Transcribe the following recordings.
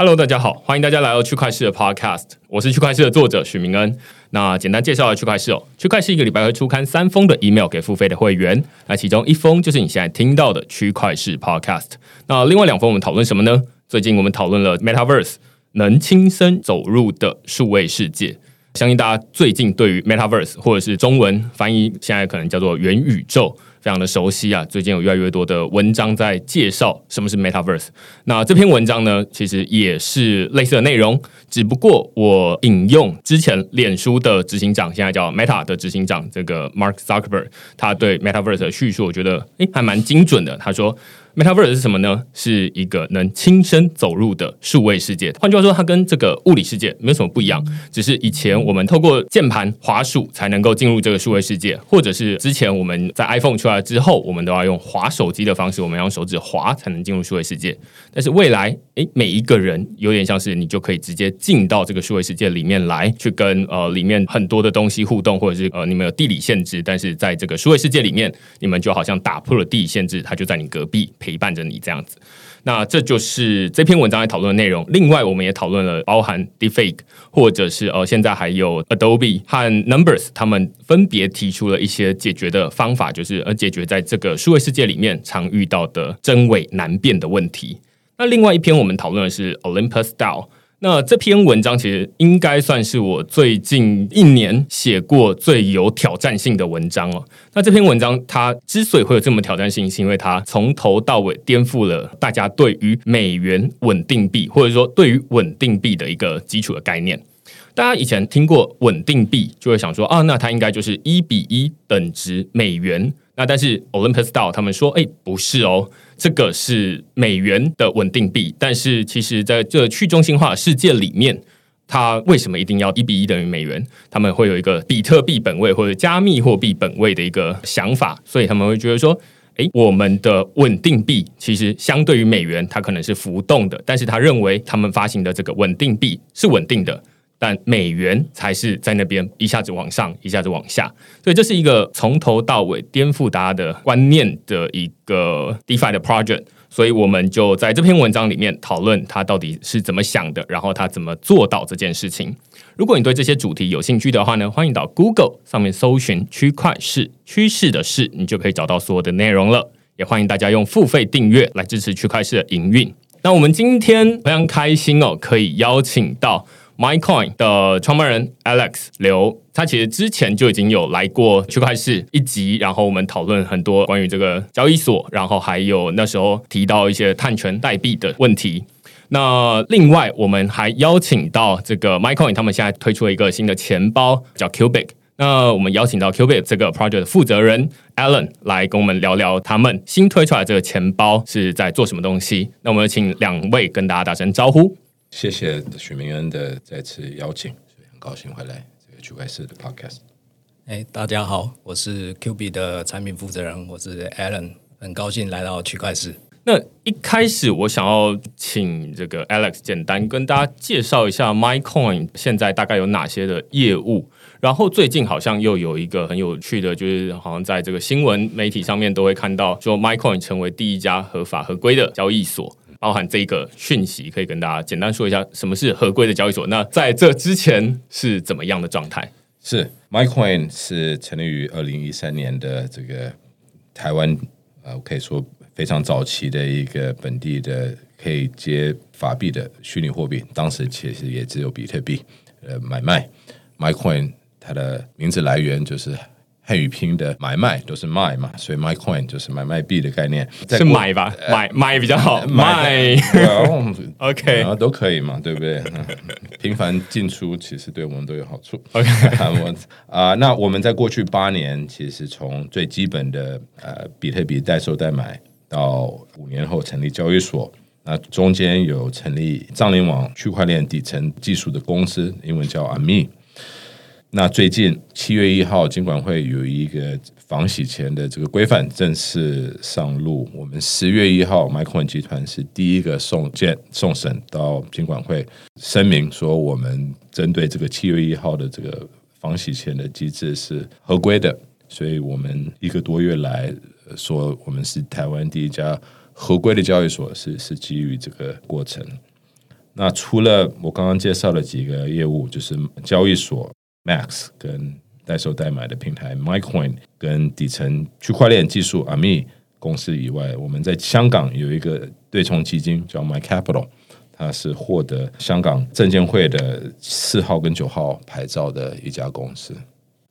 Hello，大家好，欢迎大家来到区块市的 Podcast，我是区块市的作者许明恩。那简单介绍下区块市哦，区块市一个礼拜会出刊三封的 email 给付费的会员，那其中一封就是你现在听到的区块市 Podcast。那另外两封我们讨论什么呢？最近我们讨论了 Metaverse 能亲身走入的数位世界，相信大家最近对于 Metaverse 或者是中文翻译现在可能叫做元宇宙。非常的熟悉啊！最近有越来越多的文章在介绍什么是 Metaverse。那这篇文章呢，其实也是类似的内容，只不过我引用之前脸书的执行长，现在叫 Meta 的执行长这个 Mark Zuckerberg，他对 Metaverse 的叙述，我觉得诶还蛮精准的。他说。Metaverse 是什么呢？是一个能亲身走入的数位世界。换句话说，它跟这个物理世界没有什么不一样，只是以前我们透过键盘、滑鼠才能够进入这个数位世界，或者是之前我们在 iPhone 出来之后，我们都要用滑手机的方式，我们要用手指滑才能进入数位世界。但是未来，诶，每一个人有点像是你就可以直接进到这个数位世界里面来，去跟呃里面很多的东西互动，或者是呃你们有地理限制，但是在这个数位世界里面，你们就好像打破了地理限制，它就在你隔壁。陪伴着你这样子，那这就是这篇文章在讨论的内容。另外，我们也讨论了包含 Deepfake，或者是呃，现在还有 Adobe 和 Numbers，他们分别提出了一些解决的方法，就是呃，解决在这个数位世界里面常遇到的真伪难辨的问题。那另外一篇我们讨论的是 Olympus Style。那这篇文章其实应该算是我最近一年写过最有挑战性的文章哦。那这篇文章它之所以会有这么挑战性，是因为它从头到尾颠覆了大家对于美元稳定币，或者说对于稳定币的一个基础的概念。大家以前听过稳定币，就会想说啊，那它应该就是一比一等值美元。那但是 Olympus DAO 他们说，哎，不是哦。这个是美元的稳定币，但是其实在这去中心化世界里面，它为什么一定要一比一等于美元？他们会有一个比特币本位或者加密货币本位的一个想法，所以他们会觉得说，诶，我们的稳定币其实相对于美元，它可能是浮动的，但是他认为他们发行的这个稳定币是稳定的。但美元才是在那边一下子往上，一下子往下，所以这是一个从头到尾颠覆大家的观念的一个 DeFi 的 project。所以我们就在这篇文章里面讨论他到底是怎么想的，然后他怎么做到这件事情。如果你对这些主题有兴趣的话呢，欢迎到 Google 上面搜寻“区块市趋势的事”，你就可以找到所有的内容了。也欢迎大家用付费订阅来支持区块市的营运。那我们今天非常开心哦，可以邀请到。MyCoin 的创办人 Alex 刘，他其实之前就已经有来过区块市一集，然后我们讨论很多关于这个交易所，然后还有那时候提到一些碳权代币的问题。那另外，我们还邀请到这个 MyCoin，他们现在推出了一个新的钱包叫 Cubic。那我们邀请到 Cubic 这个 project 的负责人 Alan 来跟我们聊聊他们新推出来这个钱包是在做什么东西。那我们请两位跟大家打声招呼。谢谢许明恩的再次邀请，所以很高兴回来这个区块链的 podcast。哎，大家好，我是 Q B 的产品负责人，我是 Alan，很高兴来到区块市。那一开始我想要请这个 Alex 简单跟大家介绍一下 MyCoin 现在大概有哪些的业务，然后最近好像又有一个很有趣的，就是好像在这个新闻媒体上面都会看到，说 MyCoin 成为第一家合法合规的交易所。包含这一个讯息，可以跟大家简单说一下什么是合规的交易所。那在这之前是怎么样的状态？是 MyCoin 是成立于二零一三年的这个台湾，呃，可以说非常早期的一个本地的可以接法币的虚拟货币。当时其实也只有比特币呃买卖。MyCoin 它的名字来源就是汉语拼的买卖都是卖嘛，所以 MyCoin 就是买卖币的概念，是买吧？买买比较好，卖。OK 然后都可以嘛，对不对？嗯频繁进出其实对我们都有好处。OK 我啊、那我们在过去八年，其实从最基本的呃比特币代售代买，到五年后成立交易所，那中间有成立藏联网区块链底层技术的公司，英文叫 AMI。那最近七月一号，金管会有一个防洗钱的这个规范正式上路。我们十月一号，MyCoin 集团是第一个送件送审到金管会，声明说我们针对这个七月一号的这个防洗钱的机制是合规的，所以我们一个多月来说我们是台湾第一家合规的交易所，是是基于这个过程。那除了我刚刚介绍的几个业务，就是交易所 Max 跟代售代买的平台 MyCoin 跟底层区块链技术 Ami 公司以外，我们在香港有一个对冲基金叫 My Capital，它是获得香港证监会的四号跟九号牌照的一家公司。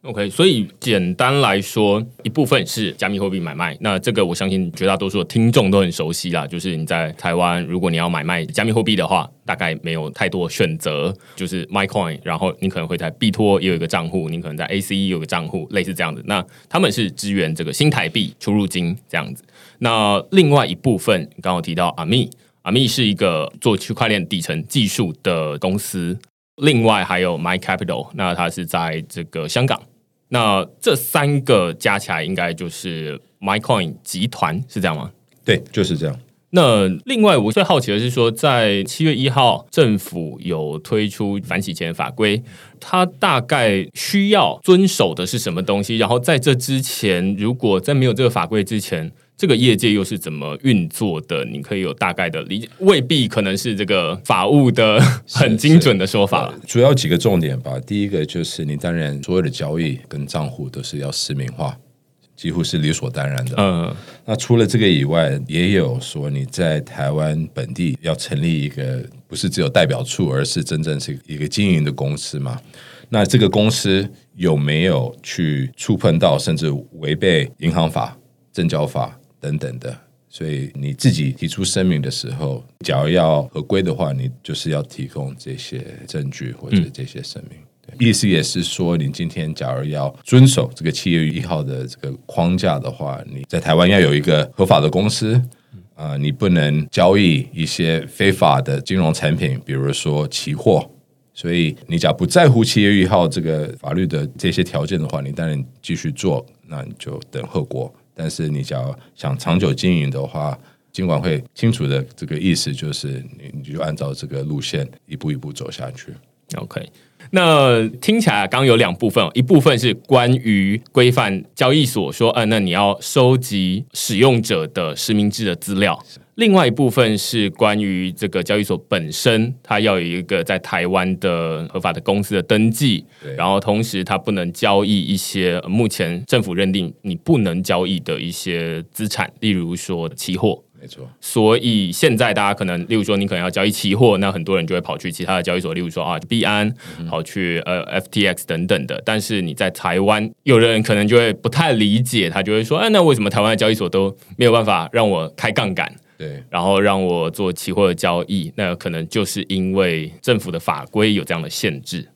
OK，所以简单来说，一部分是加密货币买卖。那这个我相信绝大多数的听众都很熟悉啦。就是你在台湾，如果你要买卖加密货币的话，大概没有太多选择，就是 MyCoin，然后你可能会在币托也有一个账户，你可能在 ACE 有个账户，类似这样子。那他们是支援这个新台币出入金这样子。那另外一部分，刚刚提到阿密，阿密是一个做区块链底层技术的公司。另外还有 My Capital，那它是在这个香港。那这三个加起来应该就是 MyCoin 集团，是这样吗？对，就是这样。那另外，我最好奇的是说，在七月一号，政府有推出反洗钱法规，它大概需要遵守的是什么东西？然后在这之前，如果在没有这个法规之前，这个业界又是怎么运作的？你可以有大概的理解，未必可能是这个法务的很精准的说法了。主要几个重点吧。第一个就是你当然所有的交易跟账户都是要实名化，几乎是理所当然的。嗯，那除了这个以外，也有说你在台湾本地要成立一个不是只有代表处，而是真正是一个经营的公司嘛？那这个公司有没有去触碰到甚至违背银行法、证交法等等的？所以你自己提出声明的时候，假如要合规的话，你就是要提供这些证据或者这些声明。意思也是说，你今天假如要遵守这个七月一号的这个框架的话，你在台湾要有一个合法的公司，啊、你不能交易一些非法的金融产品，比如说期货。所以你假如不在乎七月一号这个法律的这些条件的话，你当然继续做，那你就等后果。但是你只要想长久经营的话，尽管会清楚的这个意思就是你你就按照这个路线一步一步走下去。OK，那听起来刚有两部分，一部分是关于规范交易所说，嗯，那你要收集使用者的实名制的资料；另外一部分是关于这个交易所本身，它要有一个在台湾的合法的公司的登记，然后同时它不能交易一些呃目前政府认定你不能交易的一些资产，例如说期货。没错，所以现在大家可能，例如说你可能要交易期货，那很多人就会跑去其他的交易所，例如说啊币安，跑去呃 FTX 等等的。但是你在台湾，有的人可能就会不太理解，他就会说，哎、那为什么台湾的交易所都没有办法让我开杠杆？对，然后让我做期货的交易，那可能就是因为政府的法规有这样的限制。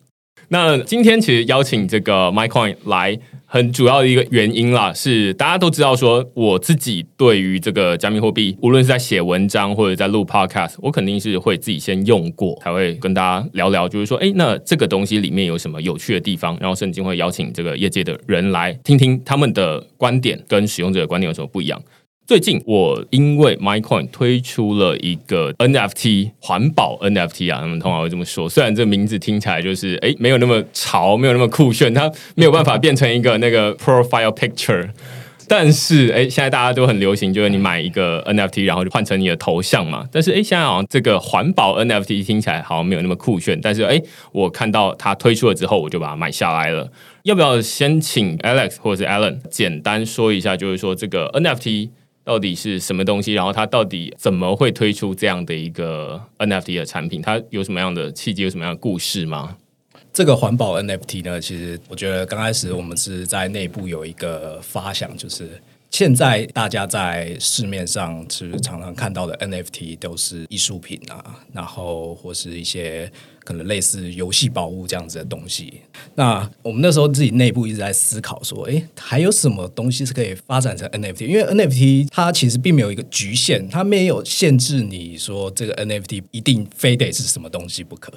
那今天其实邀请这个 MyCoin 来，很主要的一个原因啦，是大家都知道说，我自己对于这个加密货币，无论是在写文章或者在录 Podcast，我肯定是会自己先用过，才会跟大家聊聊，就是说，哎，那这个东西里面有什么有趣的地方，然后甚至会邀请这个业界的人来听听他们的观点跟使用者的观点有什么不一样。最近我因为 MyCoin 推出了一个 NFT 环保 NFT 啊，他们通常会这么说。虽然这名字听起来就是诶没有那么潮，没有那么酷炫，它没有办法变成一个那个 profile picture。但是，诶，现在大家都很流行，就是你买一个 NFT，然后就换成你的头像嘛。但是，诶，现在好像这个环保 NFT 听起来好像没有那么酷炫。但是，诶，我看到它推出了之后，我就把它买下来了。要不要先请 Alex 或者是 Alan 简单说一下，就是说这个 NFT 到底是什么东西？然后它到底怎么会推出这样的一个 NFT 的产品？它有什么样的契机？有什么样的故事吗？这个环保 NFT 呢，其实我觉得刚开始我们是在内部有一个发想，就是现在大家在市面上其实常常看到的 NFT 都是艺术品啊，然后或是一些可能类似游戏宝物这样子的东西。那我们那时候自己内部一直在思考说，诶，还有什么东西是可以发展成 NFT？因为 NFT 它其实并没有一个局限，它没有限制你说这个 NFT 一定非得是什么东西不可。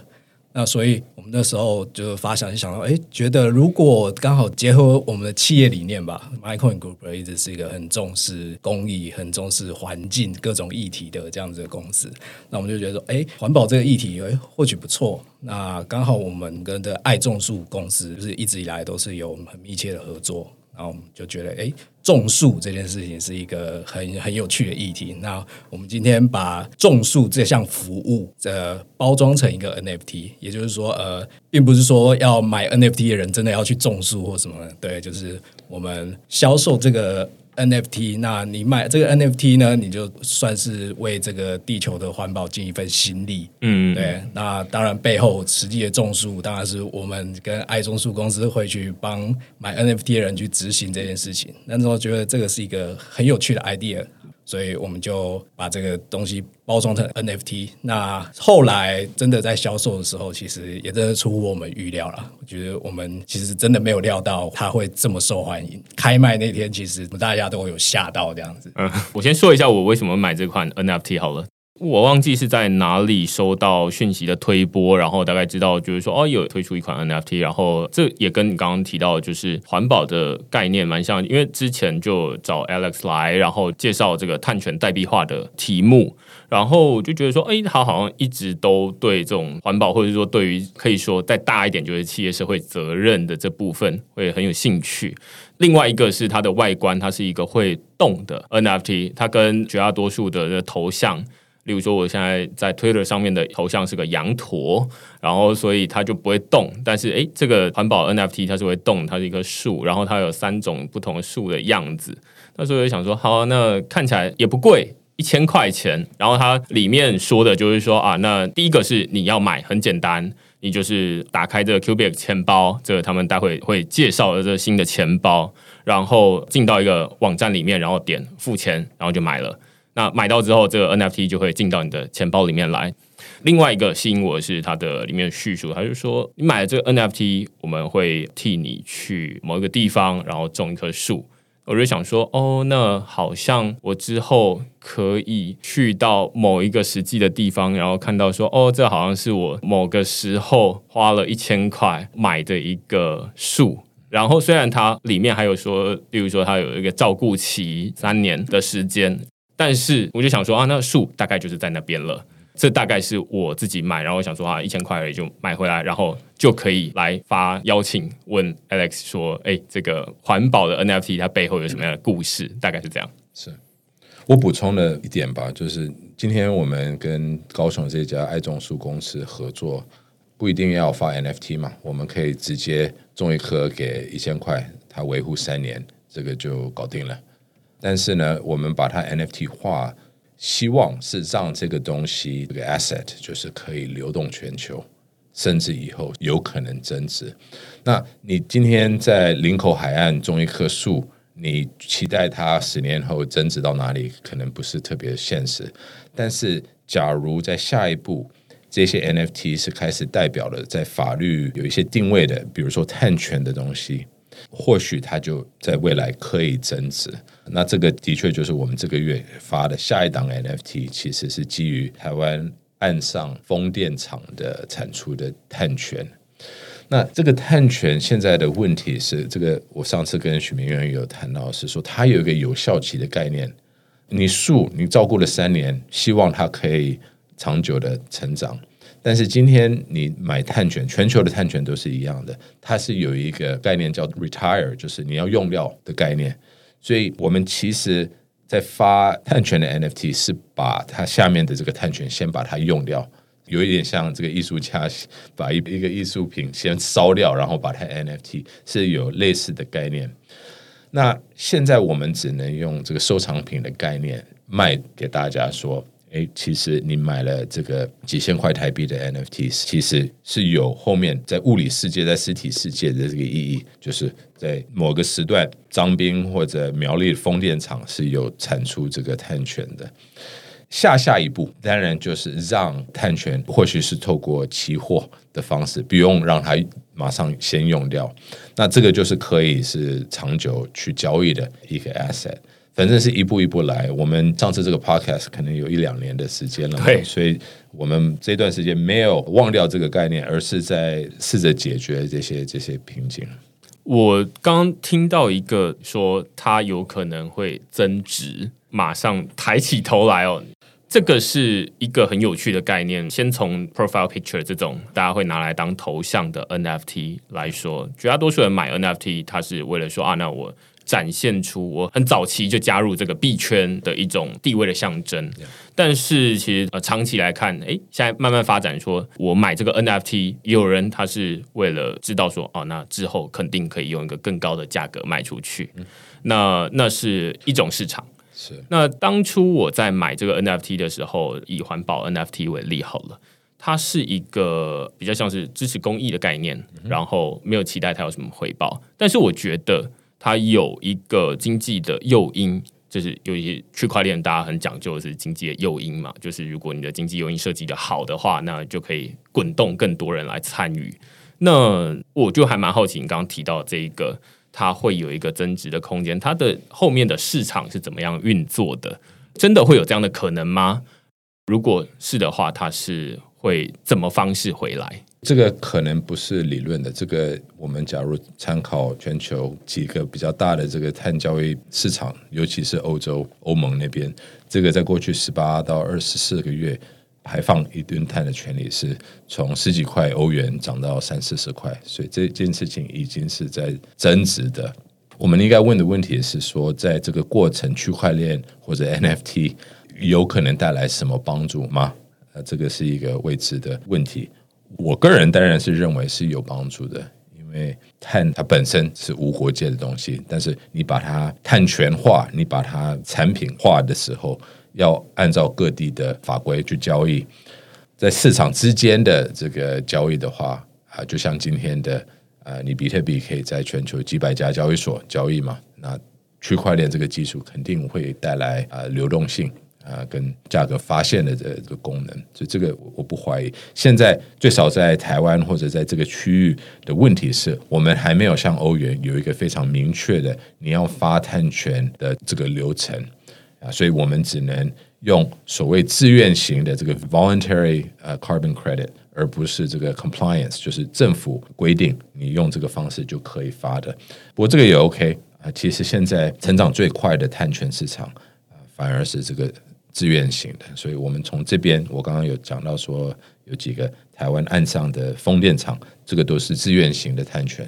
那所以，我们那时候就发想，就想到，哎，觉得如果刚好结合我们的企业理念吧，Microin Group 一直是一个很重视公益、很重视环境各种议题的这样子的公司，那我们就觉得说，哎，环保这个议题，哎，或许不错。那刚好我们跟的爱种树公司，就是一直以来都是有很密切的合作。然后我们就觉得，哎，种树这件事情是一个很很有趣的议题。那我们今天把种树这项服务，呃，包装成一个 NFT，也就是说，呃，并不是说要买 NFT 的人真的要去种树或什么，对，就是我们销售这个。NFT，那你买这个 NFT 呢？你就算是为这个地球的环保尽一份心力。嗯，对。那当然，背后实际的种树，当然是我们跟爱种树公司会去帮买 NFT 的人去执行这件事情。那时候觉得这个是一个很有趣的 idea。所以我们就把这个东西包装成 NFT。那后来真的在销售的时候，其实也真的出乎我们预料了。我觉得我们其实真的没有料到它会这么受欢迎。开卖那天，其实大家都有吓到这样子。嗯，我先说一下我为什么买这款 NFT 好了。我忘记是在哪里收到讯息的推播，然后大概知道就是说哦，有推出一款 NFT，然后这也跟你刚刚提到就是环保的概念蛮像，因为之前就找 Alex 来，然后介绍这个碳权代币化的题目，然后就觉得说，哎，他好像一直都对这种环保，或者说对于可以说再大一点就是企业社会责任的这部分会很有兴趣。另外一个是它的外观，它是一个会动的 NFT，它跟绝大多数的头像。例如说，我现在在 Twitter 上面的头像是个羊驼，然后所以它就不会动。但是，诶，这个环保 NFT 它是会动，它是一棵树，然后它有三种不同树的样子。那所以我就想说，好，那看起来也不贵，一千块钱。然后它里面说的就是说啊，那第一个是你要买，很简单，你就是打开这个 Cubic 钱包，这个他们待会会介绍的这个新的钱包，然后进到一个网站里面，然后点付钱，然后就买了。那买到之后，这个 NFT 就会进到你的钱包里面来。另外一个吸引我的是它的里面叙述，他就说你买了这个 NFT，我们会替你去某一个地方，然后种一棵树。我就想说，哦，那好像我之后可以去到某一个实际的地方，然后看到说，哦，这好像是我某个时候花了一千块买的一个树。然后虽然它里面还有说，例如说它有一个照顾期三年的时间。但是我就想说啊，那树大概就是在那边了。这大概是我自己买，然后我想说啊，一千块而已就买回来，然后就可以来发邀请问 Alex 说，哎，这个环保的 NFT 它背后有什么样的故事？大概是这样。是我补充了一点吧，就是今天我们跟高雄这家爱种树公司合作，不一定要发 NFT 嘛，我们可以直接种一棵给一千块，它维护三年，这个就搞定了。但是呢，我们把它 NFT 化，希望是让这个东西这个 asset 就是可以流动全球，甚至以后有可能增值。那你今天在林口海岸种一棵树，你期待它十年后增值到哪里？可能不是特别现实。但是，假如在下一步，这些 NFT 是开始代表了在法律有一些定位的，比如说碳权的东西。或许它就在未来可以增值，那这个的确就是我们这个月发的下一档 NFT，其实是基于台湾岸上风电场的产出的碳权。那这个碳权现在的问题是，这个我上次跟许明远有谈到，是说它有一个有效期的概念，你树你照顾了三年，希望它可以长久的成长。但是今天你买碳权，全球的碳权都是一样的，它是有一个概念叫 retire，就是你要用掉的概念。所以我们其实，在发碳权的 NFT 是把它下面的这个碳权先把它用掉，有一点像这个艺术家把一一个艺术品先烧掉，然后把它 NFT 是有类似的概念。那现在我们只能用这个收藏品的概念卖给大家说。哎，其实你买了这个几千块台币的 NFT，其实是有后面在物理世界、在实体世界的这个意义，就是在某个时段，张斌或者苗栗风电场是有产出这个碳权的。下下一步，当然就是让碳权，或许是透过期货的方式，不用让它马上先用掉。那这个就是可以是长久去交易的一个 asset。反正是一步一步来。我们上次这个 podcast 可能有一两年的时间了，对，所以我们这段时间没有忘掉这个概念，而是在试着解决这些这些瓶颈。我刚听到一个说它有可能会增值，马上抬起头来哦。这个是一个很有趣的概念。先从 profile picture 这种大家会拿来当头像的 NFT 来说，绝大多数人买 NFT，他是为了说啊，那我展现出我很早期就加入这个币圈的一种地位的象征。但是其实呃，长期来看，哎，现在慢慢发展，说我买这个 NFT，也有人他是为了知道说，哦，那之后肯定可以用一个更高的价格卖出去。那那是一种市场。是，那当初我在买这个 NFT 的时候，以环保 NFT 为例好了，它是一个比较像是支持公益的概念，然后没有期待它有什么回报，但是我觉得它有一个经济的诱因，就是有一区块链大家很讲究的是经济的诱因嘛，就是如果你的经济诱因设计的好的话，那就可以滚动更多人来参与。那我就还蛮好奇，你刚刚提到这一个。它会有一个增值的空间，它的后面的市场是怎么样运作的？真的会有这样的可能吗？如果是的话，它是会怎么方式回来？这个可能不是理论的。这个我们假如参考全球几个比较大的这个碳交易市场，尤其是欧洲欧盟那边，这个在过去十八到二十四个月。排放一吨碳的权利是从十几块欧元涨到三四十块，所以这件事情已经是在增值的。我们应该问的问题是说，在这个过程，区块链或者 NFT 有可能带来什么帮助吗？呃，这个是一个未知的问题。我个人当然是认为是有帮助的，因为碳它本身是无国界的东西，但是你把它碳权化，你把它产品化的时候。要按照各地的法规去交易，在市场之间的这个交易的话啊，就像今天的呃，你比特币可以在全球几百家交易所交易嘛？那区块链这个技术肯定会带来啊流动性啊跟价格发现的这个功能，所以这个我不怀疑。现在最少在台湾或者在这个区域的问题是我们还没有像欧元有一个非常明确的你要发碳权的这个流程。啊，所以我们只能用所谓自愿型的这个 voluntary 呃 carbon credit，而不是这个 compliance，就是政府规定你用这个方式就可以发的。不过这个也 OK 啊，其实现在成长最快的碳权市场啊，反而是这个自愿型的。所以我们从这边，我刚刚有讲到说，有几个台湾岸上的风电场，这个都是自愿型的碳权。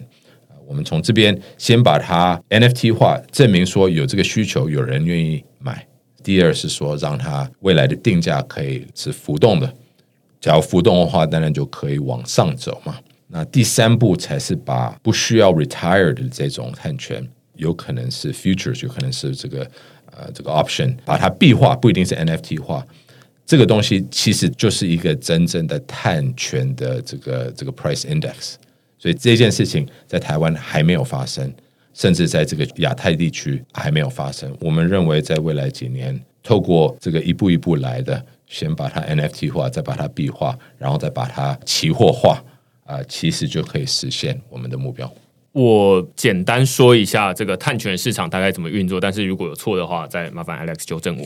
我们从这边先把它 NFT 化，证明说有这个需求，有人愿意买。第二是说，让它未来的定价可以是浮动的，只要浮动的话，当然就可以往上走嘛。那第三步才是把不需要 retire 的这种碳权，有可能是 future，就可能是这个呃这个 option，把它币化，不一定是 NFT 化。这个东西其实就是一个真正的碳权的这个这个 price index。所以这件事情在台湾还没有发生，甚至在这个亚太地区还没有发生。我们认为，在未来几年，透过这个一步一步来的，先把它 NFT 化，再把它币化，然后再把它期货化，啊，其实就可以实现我们的目标。我简单说一下这个碳权市场大概怎么运作，但是如果有错的话，再麻烦 Alex 纠正我。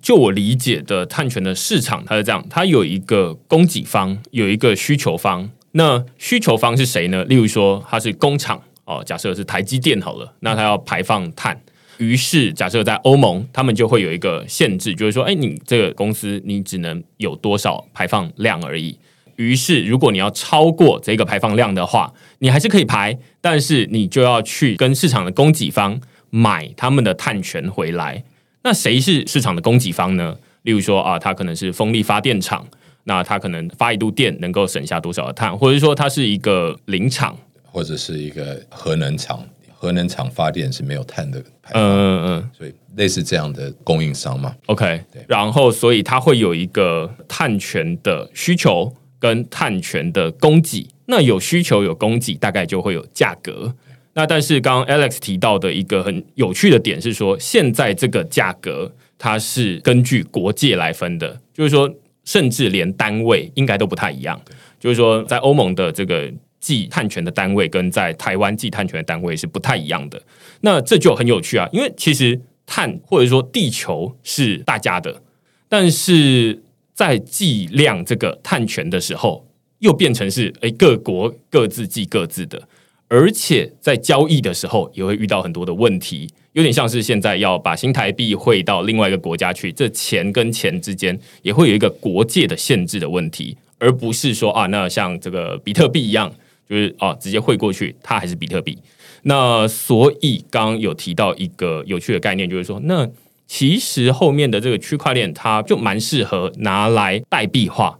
就我理解的碳权的市场，它是这样：它有一个供给方，有一个需求方。那需求方是谁呢？例如说，它是工厂哦，假设是台积电好了，那它要排放碳，于是假设在欧盟，他们就会有一个限制，就是说，哎，你这个公司你只能有多少排放量而已。于是，如果你要超过这个排放量的话，你还是可以排，但是你就要去跟市场的供给方买他们的碳权回来。那谁是市场的供给方呢？例如说啊，它可能是风力发电厂。那它可能发一度电能够省下多少的碳，或者说它是一个林场，或者是一个核能厂，核能厂发电是没有碳的排放，嗯嗯嗯所以类似这样的供应商嘛。，OK 对。然后，所以它会有一个碳权的需求跟碳权的供给。那有需求有供给，大概就会有价格。那但是刚刚 Alex 提到的一个很有趣的点是说，现在这个价格它是根据国界来分的，就是说，甚至连单位应该都不太一样。就是说，在欧盟的这个计碳权的单位跟在台湾计碳权的单位是不太一样的。那这就很有趣啊，因为其实碳或者说地球是大家的，但是在计量这个碳权的时候，又变成是诶各国各自计各自的，而且在交易的时候也会遇到很多的问题，有点像是现在要把新台币汇到另外一个国家去，这钱跟钱之间也会有一个国界的限制的问题，而不是说啊，那像这个比特币一样，就是啊直接汇过去，它还是比特币。那所以刚刚有提到一个有趣的概念，就是说，那其实后面的这个区块链，它就蛮适合拿来代币化，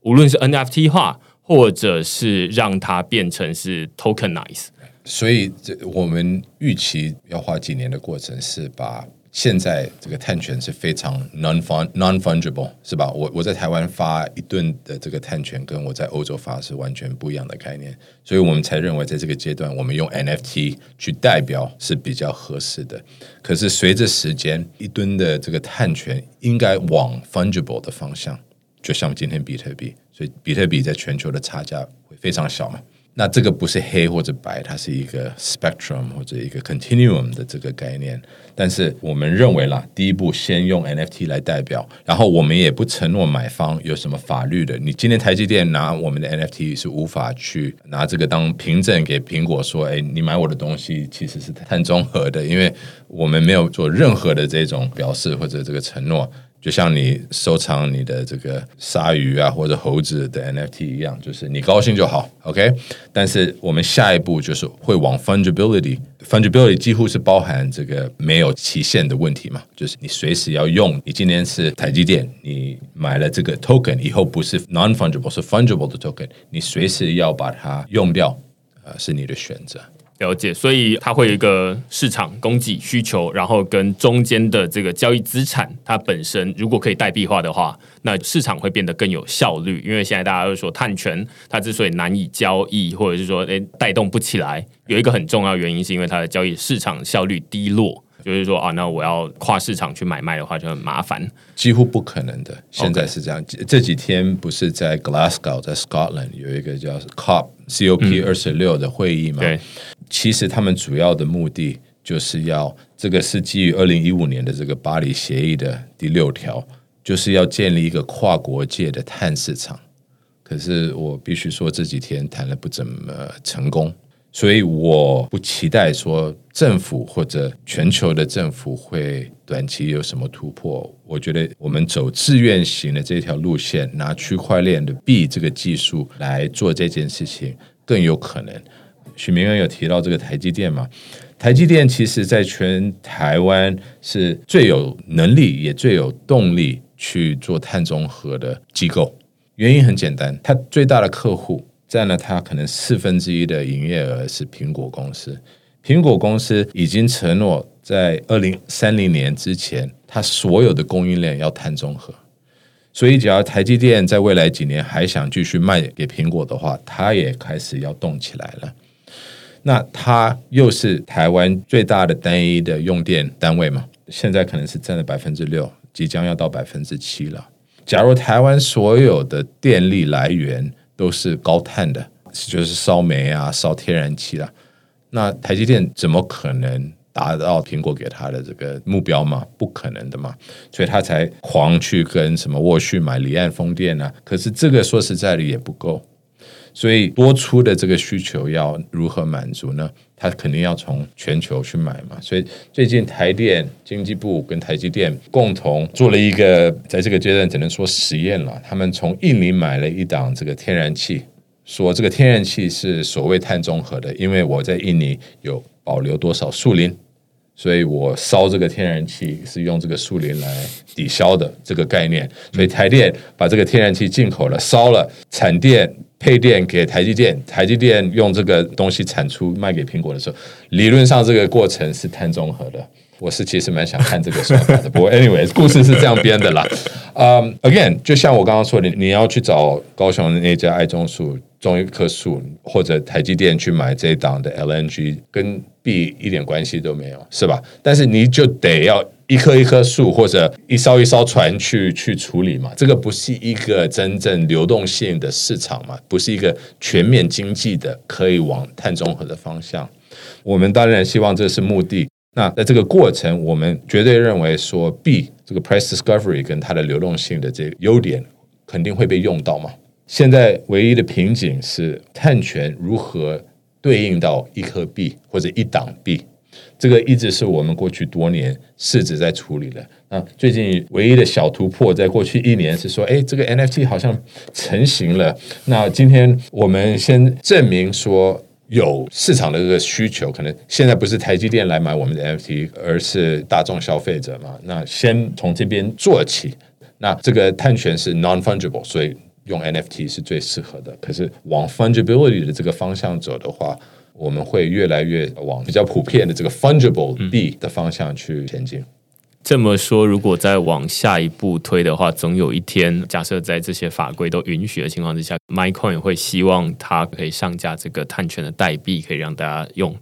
无论是 NFT 化，或者是让它变成是 tokenize。所以这我们预期要花几年的过程，是把现在这个碳权是非常 non fun non fungible 是吧？我我在台湾发一吨的这个碳权，跟我在欧洲发是完全不一样的概念，所以我们才认为在这个阶段，我们用 NFT 去代表是比较合适的。可是随着时间，一吨的这个碳权应该往 fungible 的方向，就像今天比特币，所以比特币在全球的差价会非常小嘛。那这个不是黑或者白，它是一个 spectrum 或者一个 continuum 的这个概念。但是我们认为啦，第一步先用 NFT 来代表，然后我们也不承诺买方有什么法律的。你今天台积电拿我们的 NFT 是无法去拿这个当凭证给苹果说，哎，你买我的东西其实是碳中和的，因为我们没有做任何的这种表示或者这个承诺。就像你收藏你的这个鲨鱼啊或者猴子的 NFT 一样，就是你高兴就好，OK。但是我们下一步就是会往 fungibility，fungibility 几乎是包含这个没有期限的问题嘛，就是你随时要用。你今天是台积电，你买了这个 token 以后不是 non fungible 是 fungible 的 token，你随时要把它用掉，呃，是你的选择。了解，所以它会有一个市场供给需求，然后跟中间的这个交易资产，它本身如果可以代币化的话，那市场会变得更有效率。因为现在大家都说碳权它之所以难以交易，或者是说诶带动不起来，有一个很重要原因是因为它的交易市场效率低落。就是说啊，那我要跨市场去买卖的话就很麻烦。几乎不可能的。现在是这样。这这几天不是在 Glasgow，在 Scotland 有一个叫 COP COP 二十六的会议嘛？对，其实他们主要的目的就是要，这个是基于二零一五年的这个巴黎协议的第六条，就是要建立一个跨国界的碳市场。可是我必须说，这几天谈的不怎么成功，所以我不期待说政府或者全球的政府会短期有什么突破。我觉得我们走自愿型的这条路线，拿区块链的币这个技术来做这件事情更有可能。许明恩有提到这个台积电嘛？台积电其实在全台湾是最有能力也最有动力去做碳中和的机构。原因很简单，它最大的客户占了它可能四分之一的营业额是苹果公司。苹果公司已经承诺在二零三零年之前，它所有的供应链要碳中和。所以，只要台积电在未来几年还想继续卖给苹果的话，它也开始要动起来了。那它又是台湾最大的单一的用电单位嘛？现在可能是占了百分之六，即将要到百分之七了。假如台湾所有的电力来源都是高碳的，就是烧煤啊、烧天然气啦，那台积电怎么可能达到苹果给他的这个目标嘛？不可能的嘛，所以他才狂去跟什么沃旭买离岸风电啊。可是这个说实在的也不够，所以多出的这个需求要如何满足呢？他肯定要从全球去买嘛。所以最近台电、经济部跟台积电共同做了一个，在这个阶段只能说实验了。他们从印尼买了一档这个天然气。说这个天然气是所谓碳中和的，因为我在印尼有保留多少树林，所以我烧这个天然气是用这个树林来抵消的这个概念。所以台电把这个天然气进口了，烧了，产电配电给台积电，台积电用这个东西产出卖给苹果的时候，理论上这个过程是碳中和的。我是其实蛮想看这个说法的，不过 anyway，故事是这样编的啦。嗯、a g a i n 就像我刚刚说的，你要去找高雄的那家爱种树种一棵树，或者台积电去买这档的 LNG，跟 B 一点关系都没有，是吧？但是你就得要一棵一棵树或者一艘一艘船去去处理嘛，这个不是一个真正流动性的市场嘛，不是一个全面经济的可以往碳中和的方向。我们当然希望这是目的。那在这个过程，我们绝对认为说 B 这个 price discovery 跟它的流动性的这个优点肯定会被用到嘛。现在唯一的瓶颈是碳权如何对应到一颗币或者一档币，这个一直是我们过去多年市值在处理的。那最近唯一的小突破，在过去一年是说，哎，这个 NFT 好像成型了。那今天我们先证明说。有市场的这个需求，可能现在不是台积电来买我们的 NFT，而是大众消费者嘛。那先从这边做起。那这个碳权是 non fungible，所以用 NFT 是最适合的。可是往 fungibility 的这个方向走的话，我们会越来越往比较普遍的这个 fungible 币的方向去前进。这么说，如果再往下一步推的话，总有一天，假设在这些法规都允许的情况之下，MyCoin 会希望它可以上架这个碳权的代币，可以让大家用。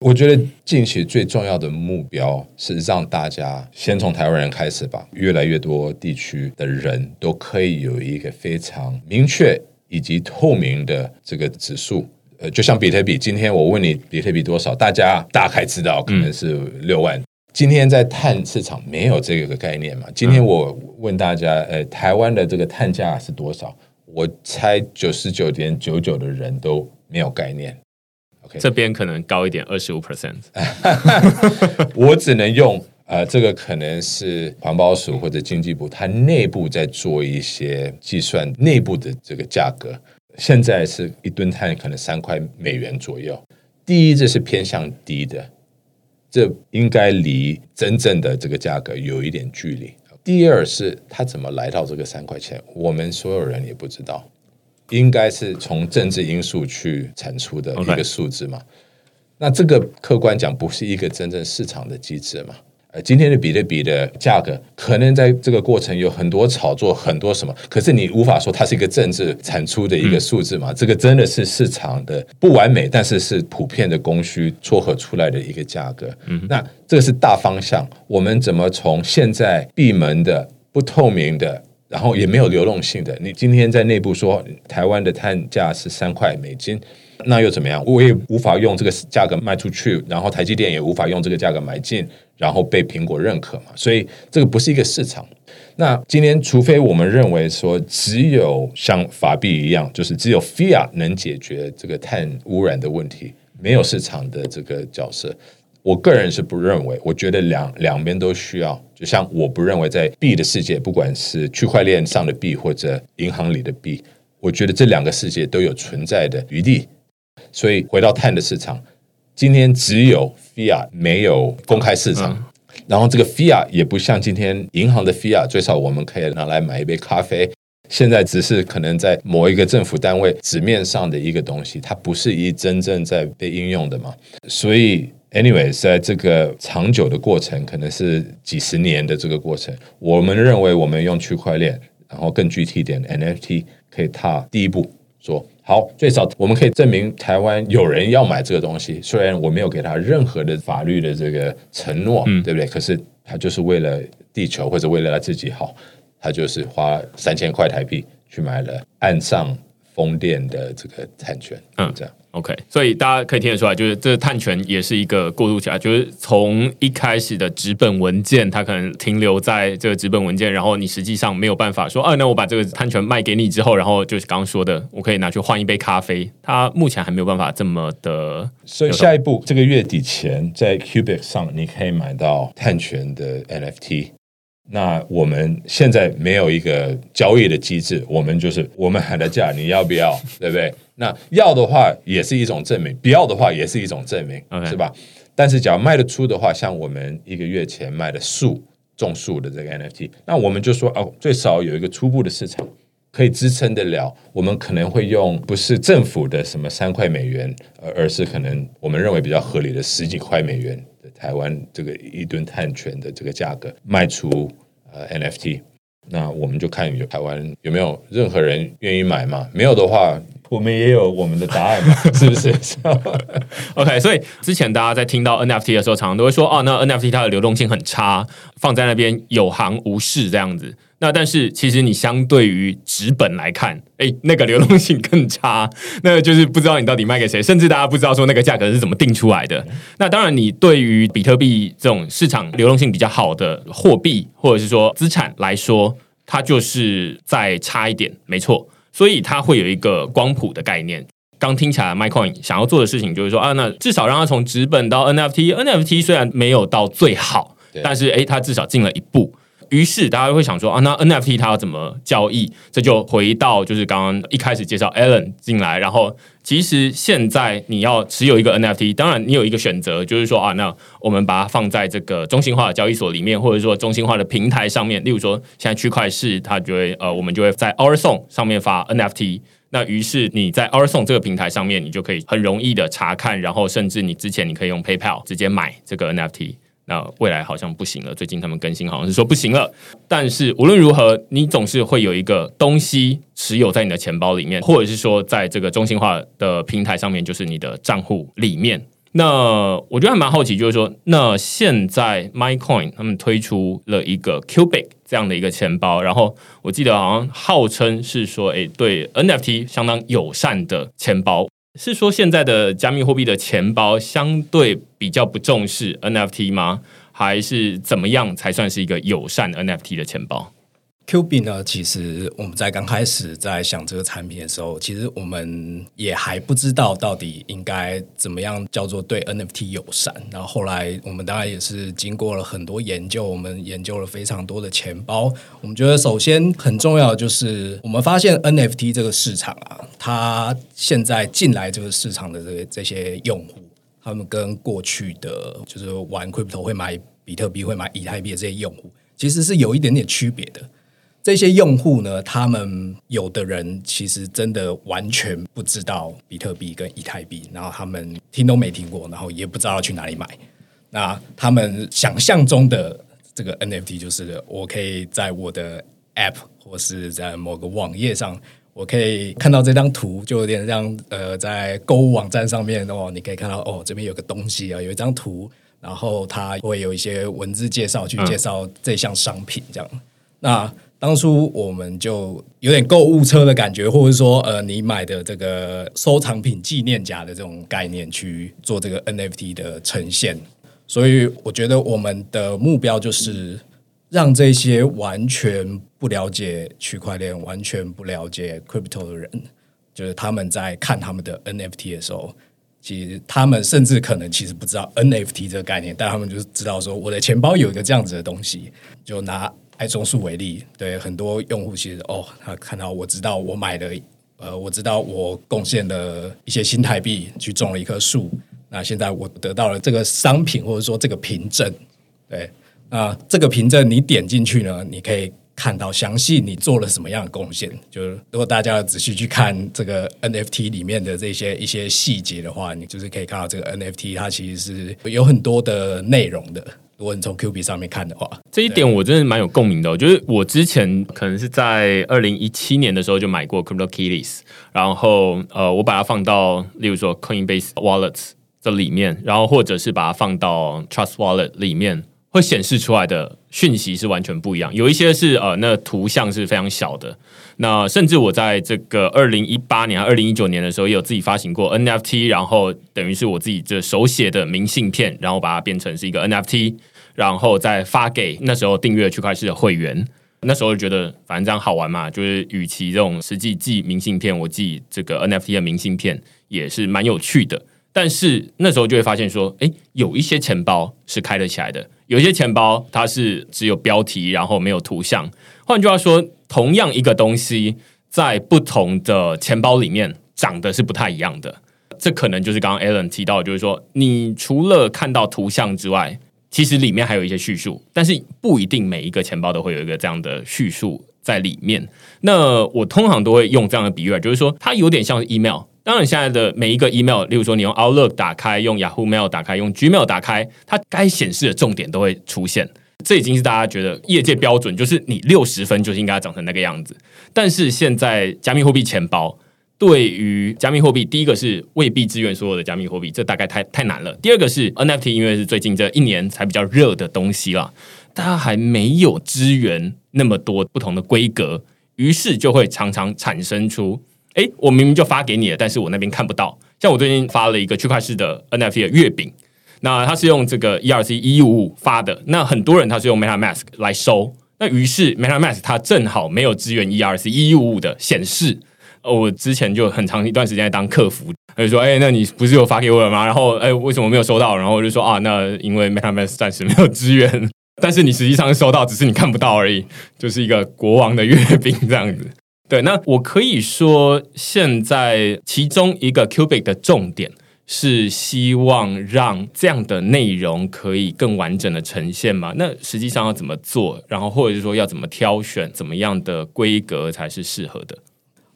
我觉得近期最重要的目标是让大家先从台湾人开始吧，越来越多地区的人都可以有一个非常明确以及透明的这个指数。呃，就像比特币，今天我问你比特币多少，大家大概知道可能是六万。今天在碳市场没有这个概念嘛？今天我问大家，呃，台湾的这个碳价是多少？我猜九十九点九九的人都没有概念。OK，这边可能高一点，二十五 percent。我只能用呃，这个可能是环保署或者经济部，它内部在做一些计算，内部的这个价格，现在是一吨碳可能三块美元左右。第一，这是偏向低的。这应该离真正的这个价格有一点距离。第二是它怎么来到这个三块钱，我们所有人也不知道，应该是从政治因素去产出的一个数字嘛？那这个客观讲不是一个真正市场的机制嘛？呃今天的比特币的价格，可能在这个过程有很多炒作，很多什么，可是你无法说它是一个政治产出的一个数字嘛？这个真的是市场的不完美，但是是普遍的供需撮合出来的一个价格。嗯，那这个是大方向，我们怎么从现在闭门的、不透明的，然后也没有流动性的，你今天在内部说台湾的碳价是三块美金。那又怎么样？我也无法用这个价格卖出去，然后台积电也无法用这个价格买进，然后被苹果认可嘛？所以这个不是一个市场。那今天，除非我们认为说，只有像法币一样，就是只有 Fiat 能解决这个碳污染的问题，没有市场的这个角色，我个人是不认为。我觉得两两边都需要。就像我不认为在币的世界，不管是区块链上的币或者银行里的币，我觉得这两个世界都有存在的余地。所以回到碳的市场，今天只有 Fiat 没有公开市场，然后这个 Fiat 也不像今天银行的 Fiat，最少我们可以拿来买一杯咖啡。现在只是可能在某一个政府单位纸面上的一个东西，它不是一真正在被应用的嘛。所以，anyway，在这个长久的过程，可能是几十年的这个过程，我们认为我们用区块链，然后更具体一点 NFT 可以踏第一步，说。好，最少我们可以证明台湾有人要买这个东西，虽然我没有给他任何的法律的这个承诺，对不对？可是他就是为了地球或者为了他自己好，他就是花三千块台币去买了岸上风电的这个产权，嗯，这样。OK，所以大家可以听得出来，就是这个碳权也是一个过渡起来，就是从一开始的纸本文件，它可能停留在这个纸本文件，然后你实际上没有办法说，啊，那我把这个碳权卖给你之后，然后就是刚刚说的，我可以拿去换一杯咖啡，它目前还没有办法这么的。所以下一步，这个月底前，在 Cubic 上你可以买到碳权的 NFT。那我们现在没有一个交易的机制，我们就是我们喊的价，你要不要，对不对？那要的话也是一种证明，不要的话也是一种证明，是吧？但是，只要卖得出的话，像我们一个月前卖的树种树的这个 NFT，那我们就说哦，最少有一个初步的市场可以支撑得了。我们可能会用不是政府的什么三块美元，而而是可能我们认为比较合理的十几块美元的台湾这个一吨碳权的这个价格卖出呃 NFT。那我们就看有台湾有没有任何人愿意买嘛？没有的话，我们也有我们的答案嘛，是不是？OK，所以之前大家在听到 NFT 的时候，常常都会说，哦，那 NFT 它的流动性很差，放在那边有行无市这样子。那但是其实你相对于纸本来看，哎，那个流动性更差，那就是不知道你到底卖给谁，甚至大家不知道说那个价格是怎么定出来的。那当然，你对于比特币这种市场流动性比较好的货币或者是说资产来说，它就是再差一点，没错。所以它会有一个光谱的概念。刚听起来，MyCoin 想要做的事情就是说啊，那至少让它从纸本到 NFT。NFT 虽然没有到最好，但是诶，它至少进了一步。于是大家会想说啊，那 NFT 它要怎么交易？这就回到就是刚刚一开始介绍 Alan 进来，然后其实现在你要持有一个 NFT，当然你有一个选择，就是说啊，那我们把它放在这个中心化的交易所里面，或者说中心化的平台上面，例如说现在区块市，它就会呃，我们就会在 Our Song 上面发 NFT。那于是你在 Our Song 这个平台上面，你就可以很容易的查看，然后甚至你之前你可以用 PayPal 直接买这个 NFT。那未来好像不行了，最近他们更新好像是说不行了。但是无论如何，你总是会有一个东西持有在你的钱包里面，或者是说在这个中心化的平台上面，就是你的账户里面。那我觉得还蛮好奇，就是说，那现在 MyCoin 他们推出了一个 Cubic 这样的一个钱包，然后我记得好像号称是说，诶，对 NFT 相当友善的钱包。是说现在的加密货币的钱包相对比较不重视 NFT 吗？还是怎么样才算是一个友善 NFT 的钱包？Q B 呢，其实我们在刚开始在想这个产品的时候，其实我们也还不知道到底应该怎么样叫做对 NFT 友善。然后后来我们当然也是经过了很多研究，我们研究了非常多的钱包。我们觉得首先很重要就是，我们发现 NFT 这个市场啊，它现在进来这个市场的这个这些用户，他们跟过去的就是玩 crypto 会买比特币、会买以太币的这些用户，其实是有一点点区别的。这些用户呢，他们有的人其实真的完全不知道比特币跟以太币，然后他们听都没听过，然后也不知道要去哪里买。那他们想象中的这个 NFT 就是我可以在我的 App 或是在某个网页上，我可以看到这张图，就有点像呃在购物网站上面哦，你可以看到哦这边有个东西啊，有一张图，然后它会有一些文字介绍去介绍这项商品这样。那当初我们就有点购物车的感觉，或者说呃，你买的这个收藏品纪念夹的这种概念去做这个 NFT 的呈现。所以我觉得我们的目标就是让这些完全不了解区块链、完全不了解 crypto 的人，就是他们在看他们的 NFT 的时候，其实他们甚至可能其实不知道 NFT 这个概念，但他们就是知道说我的钱包有一个这样子的东西。就拿爱种树为例，对很多用户其实哦，他看到我知道我买了，呃，我知道我贡献了一些新台币去种了一棵树，那现在我得到了这个商品或者说这个凭证，对，那这个凭证你点进去呢，你可以看到详细你做了什么样的贡献。就是如果大家仔细去看这个 NFT 里面的这些一些细节的话，你就是可以看到这个 NFT 它其实是有很多的内容的。如果你从 Q B 上面看的话，这一点我真的蛮有共鸣的、哦。就是我之前可能是在二零一七年的时候就买过 CryptoKitties，然后呃，我把它放到例如说 Coinbase Wallets 这里面，然后或者是把它放到 Trust Wallet 里面，会显示出来的讯息是完全不一样。有一些是呃，那图像是非常小的。那甚至我在这个二零一八年、二零一九年的时候，也有自己发行过 NFT，然后等于是我自己这手写的明信片，然后把它变成是一个 NFT，然后再发给那时候订阅区块链的会员。那时候就觉得反正这样好玩嘛，就是与其这种实际寄明信片，我寄这个 NFT 的明信片也是蛮有趣的。但是那时候就会发现说，诶，有一些钱包是开得起来的，有些钱包它是只有标题，然后没有图像。换句话说，同样一个东西在不同的钱包里面长得是不太一样的。这这可能就是刚刚 Alan 提到，就是说，你除了看到图像之外，其实里面还有一些叙述，但是不一定每一个钱包都会有一个这样的叙述在里面。那我通常都会用这样的比喻，就是说，它有点像 email。当然，现在的每一个 email，例如说你用 Outlook 打开，用 Yahoo Mail 打开，用 Gmail 打开，它该显示的重点都会出现。这已经是大家觉得业界标准，就是你六十分就是应该长成那个样子。但是现在加密货币钱包对于加密货币，第一个是未必支援所有的加密货币，这大概太太难了。第二个是 NFT，因为是最近这一年才比较热的东西啦，它还没有支援那么多不同的规格，于是就会常常产生出。哎，我明明就发给你了，但是我那边看不到。像我最近发了一个区块式的 NFT 的月饼，那它是用这个 ERC 一五五发的，那很多人他是用 MetaMask 来收，那于是 MetaMask 它正好没有支援 ERC 一五五的显示。我之前就很长一段时间当客服，他就说：“哎，那你不是有发给我了吗？然后哎，为什么没有收到？”然后我就说：“啊，那因为 MetaMask 暂时没有支援，但是你实际上收到，只是你看不到而已，就是一个国王的月饼这样子。”对，那我可以说，现在其中一个 Cubic 的重点是希望让这样的内容可以更完整的呈现嘛？那实际上要怎么做？然后或者是说要怎么挑选，怎么样的规格才是适合的？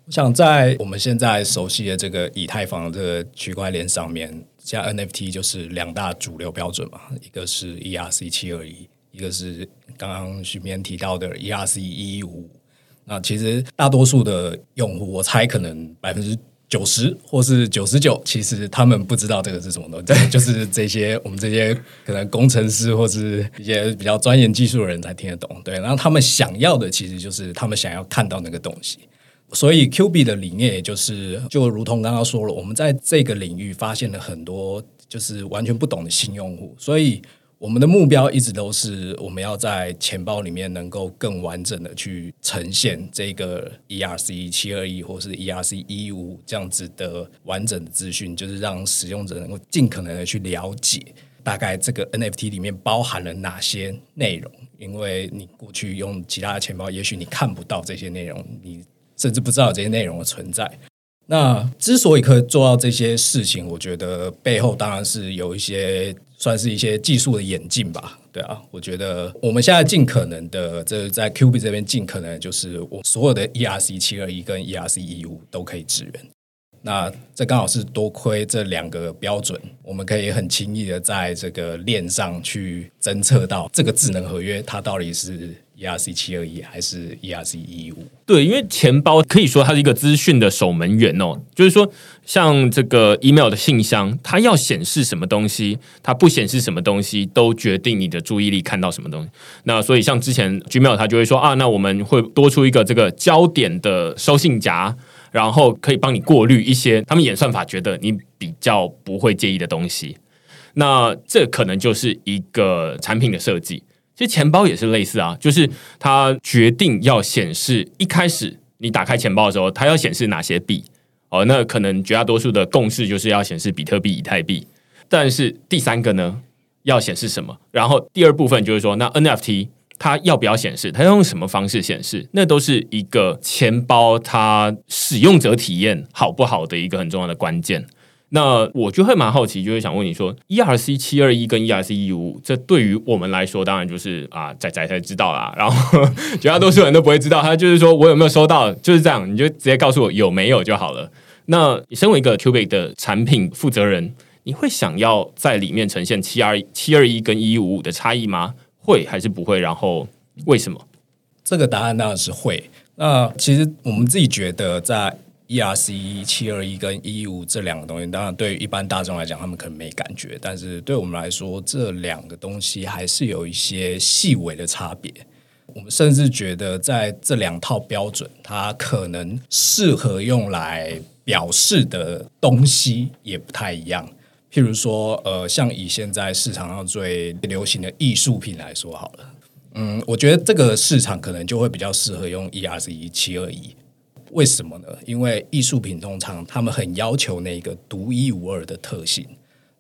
我想在我们现在熟悉的这个以太坊这个区块链上面，加 NFT 就是两大主流标准嘛，一个是 ERC 七二一，一个是刚刚徐编提到的 ERC 一一五。那其实大多数的用户，我猜可能百分之九十或是九十九，其实他们不知道这个是什么东西，就是这些我们这些可能工程师或是一些比较专业技术的人才听得懂。对，然后他们想要的其实就是他们想要看到那个东西。所以 Q B 的理念也就是，就如同刚刚说了，我们在这个领域发现了很多就是完全不懂的新用户，所以。我们的目标一直都是，我们要在钱包里面能够更完整的去呈现这个 ERC 七二一或是 ERC 一五这样子的完整的资讯，就是让使用者能够尽可能的去了解大概这个 NFT 里面包含了哪些内容。因为你过去用其他的钱包，也许你看不到这些内容，你甚至不知道这些内容的存在。那之所以可以做到这些事情，我觉得背后当然是有一些算是一些技术的演进吧。对啊，我觉得我们现在尽可能的，这在 Q B 这边尽可能就是我所有的 E R C 七二一跟 E R C 一五都可以支援。那这刚好是多亏这两个标准，我们可以很轻易的在这个链上去侦测到这个智能合约它到底是。ERC 七二一还是 ERC 一一五？对，因为钱包可以说它是一个资讯的守门员哦。就是说，像这个 email 的信箱，它要显示什么东西，它不显示什么东西，都决定你的注意力看到什么东西。那所以，像之前 Gmail 它就会说啊，那我们会多出一个这个焦点的收信夹，然后可以帮你过滤一些他们演算法觉得你比较不会介意的东西。那这可能就是一个产品的设计。其实钱包也是类似啊，就是它决定要显示一开始你打开钱包的时候，它要显示哪些币哦。那可能绝大多数的共识就是要显示比特币、以太币。但是第三个呢，要显示什么？然后第二部分就是说，那 NFT 它要不要显示？它要用什么方式显示？那都是一个钱包它使用者体验好不好的一个很重要的关键。那我就会蛮好奇，就会想问你说，ERC 七二一跟 ERC 一五，这对于我们来说，当然就是啊，仔仔才知道啦。然后 绝大多数人都不会知道，他就是说我有没有收到，就是这样，你就直接告诉我有没有就好了。那你身为一个 Cubic 的产品负责人，你会想要在里面呈现七二七二一跟一五五的差异吗？会还是不会？然后为什么？这个答案当然是会。那其实我们自己觉得在。ERC 七二一跟一五这两个东西，当然对于一般大众来讲，他们可能没感觉，但是对我们来说，这两个东西还是有一些细微的差别。我们甚至觉得，在这两套标准，它可能适合用来表示的东西也不太一样。譬如说，呃，像以现在市场上最流行的艺术品来说好了，嗯，我觉得这个市场可能就会比较适合用 ERC 七二一。为什么呢？因为艺术品通常他们很要求那个独一无二的特性，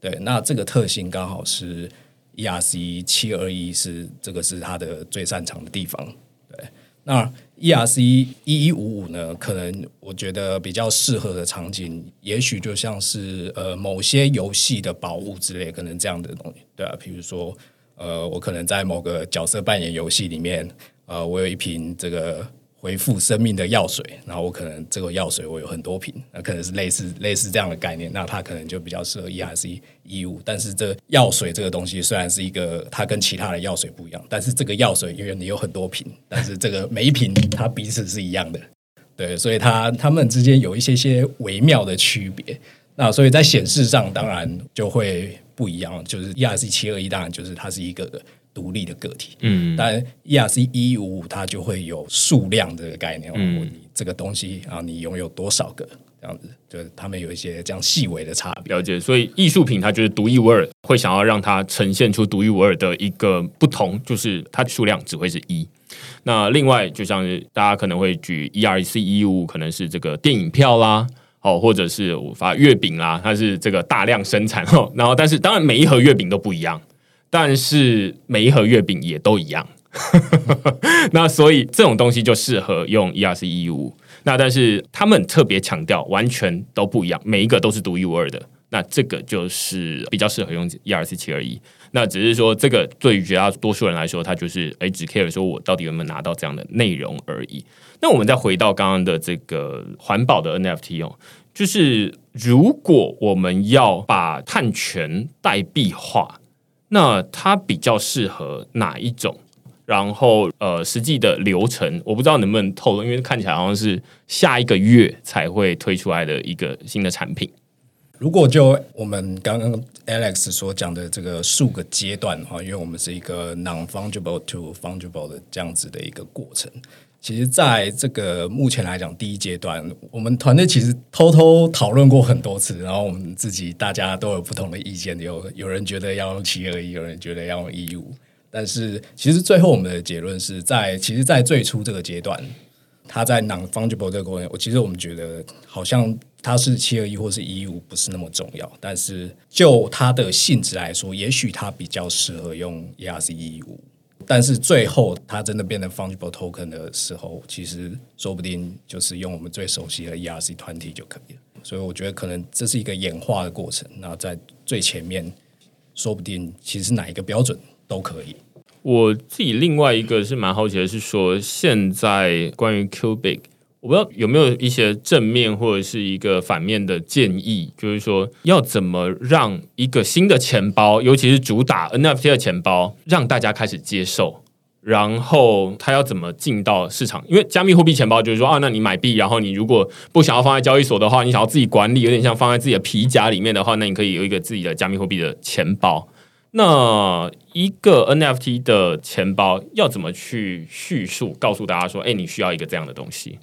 对，那这个特性刚好是 ERC 七二一是这个是它的最擅长的地方，对。那 ERC 一一五五呢，可能我觉得比较适合的场景，也许就像是呃某些游戏的宝物之类，可能这样的东西，对啊，比如说呃，我可能在某个角色扮演游戏里面，呃，我有一瓶这个。恢复生命的药水，然后我可能这个药水我有很多瓶，那可能是类似类似这样的概念，那它可能就比较适合 ERC 一五。但是这药水这个东西虽然是一个，它跟其他的药水不一样，但是这个药水因为你有很多瓶，但是这个每一瓶它彼此是一样的，对，所以它它们之间有一些些微妙的区别。那所以在显示上当然就会不一样，就是 ERC 七二一当然就是它是一个。独立的个体，嗯，但 ERC 一五五它就会有数量这个概念，嗯，你这个东西啊，你拥有多少个这样子，就是他们有一些这样细微的差别。了解，所以艺术品它就是独一无二，会想要让它呈现出独一无二的一个不同，就是它的数量只会是一。那另外，就像是大家可能会举 ERC 一五五，可能是这个电影票啦，哦，或者是我发月饼啦，它是这个大量生产哦，然后但是当然每一盒月饼都不一样。但是每一盒月饼也都一样，那所以这种东西就适合用 ERC 一五。那但是他们特别强调完全都不一样，每一个都是独一无二的。那这个就是比较适合用 ERC 七二一。那只是说这个对于绝大多数人来说，他就是哎只 care 说我到底有没有拿到这样的内容而已。那我们再回到刚刚的这个环保的 NFT 哦，就是如果我们要把碳权代币化。那它比较适合哪一种？然后呃，实际的流程我不知道能不能透露，因为看起来好像是下一个月才会推出来的一个新的产品。如果就我们刚刚 Alex 所讲的这个数个阶段的话，因为我们是一个 non fungible to fungible 的这样子的一个过程。其实，在这个目前来讲，第一阶段，我们团队其实偷偷讨论过很多次，然后我们自己大家都有不同的意见，有有人觉得要用七二一，有人觉得要用一五，但是其实最后我们的结论是在，其实，在最初这个阶段，它在 non fungible 这个过程，我其实我们觉得好像它是七二一或是一五不是那么重要，但是就它的性质来说，也许它比较适合用 ERC 一五。但是最后，它真的变成 fungible token 的时候，其实说不定就是用我们最熟悉的 ERC 团体就可以了。所以我觉得可能这是一个演化的过程。那在最前面，说不定其实哪一个标准都可以。我自己另外一个是蛮好奇的，是说现在关于 Cubic。我不知道有没有一些正面或者是一个反面的建议，就是说要怎么让一个新的钱包，尤其是主打 NFT 的钱包，让大家开始接受，然后它要怎么进到市场？因为加密货币钱包就是说啊，那你买币，然后你如果不想要放在交易所的话，你想要自己管理，有点像放在自己的皮夹里面的话，那你可以有一个自己的加密货币的钱包。那一个 NFT 的钱包要怎么去叙述，告诉大家说，哎，你需要一个这样的东西？